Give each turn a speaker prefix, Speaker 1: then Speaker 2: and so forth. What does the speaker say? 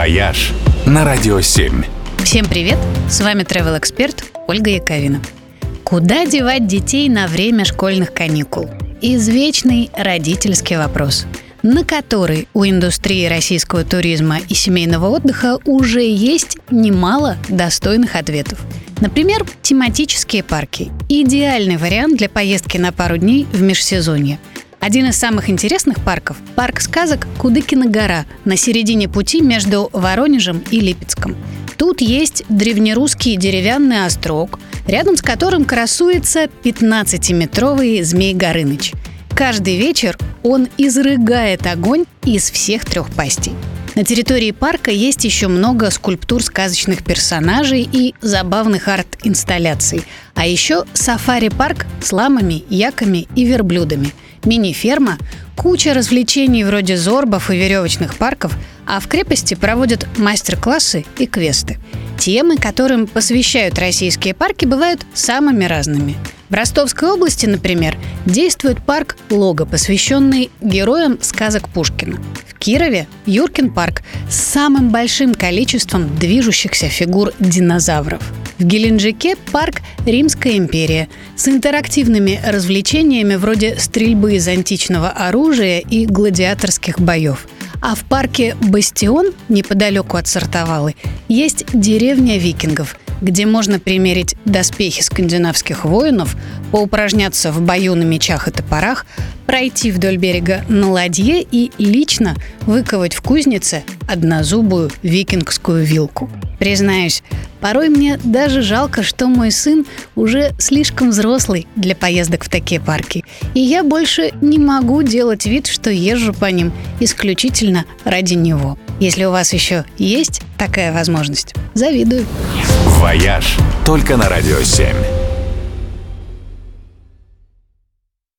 Speaker 1: «Вояж» на Радио 7.
Speaker 2: Всем привет! С вами travel эксперт Ольга Яковина. Куда девать детей на время школьных каникул? Извечный родительский вопрос, на который у индустрии российского туризма и семейного отдыха уже есть немало достойных ответов. Например, тематические парки. Идеальный вариант для поездки на пару дней в межсезонье – один из самых интересных парков – парк сказок Кудыкина гора на середине пути между Воронежем и Липецком. Тут есть древнерусский деревянный острог, рядом с которым красуется 15-метровый Змей Горыныч. Каждый вечер он изрыгает огонь из всех трех пастей. На территории парка есть еще много скульптур сказочных персонажей и забавных арт-инсталляций. А еще сафари-парк с ламами, яками и верблюдами – мини-ферма, куча развлечений вроде зорбов и веревочных парков, а в крепости проводят мастер-классы и квесты. Темы, которым посвящают российские парки, бывают самыми разными. В Ростовской области, например, действует парк «Лого», посвященный героям сказок Пушкина. В Кирове – Юркин парк с самым большим количеством движущихся фигур динозавров – в Геленджике парк «Римская империя» с интерактивными развлечениями вроде стрельбы из античного оружия и гладиаторских боев. А в парке «Бастион» неподалеку от Сартовалы есть деревня викингов, где можно примерить доспехи скандинавских воинов, поупражняться в бою на мечах и топорах, пройти вдоль берега на ладье и лично выковать в кузнице однозубую викингскую вилку. Признаюсь, порой мне даже жалко, что мой сын уже слишком взрослый для поездок в такие парки. И я больше не могу делать вид, что езжу по ним исключительно ради него. Если у вас еще есть такая возможность, завидую.
Speaker 1: «Вояж» только на «Радио 7».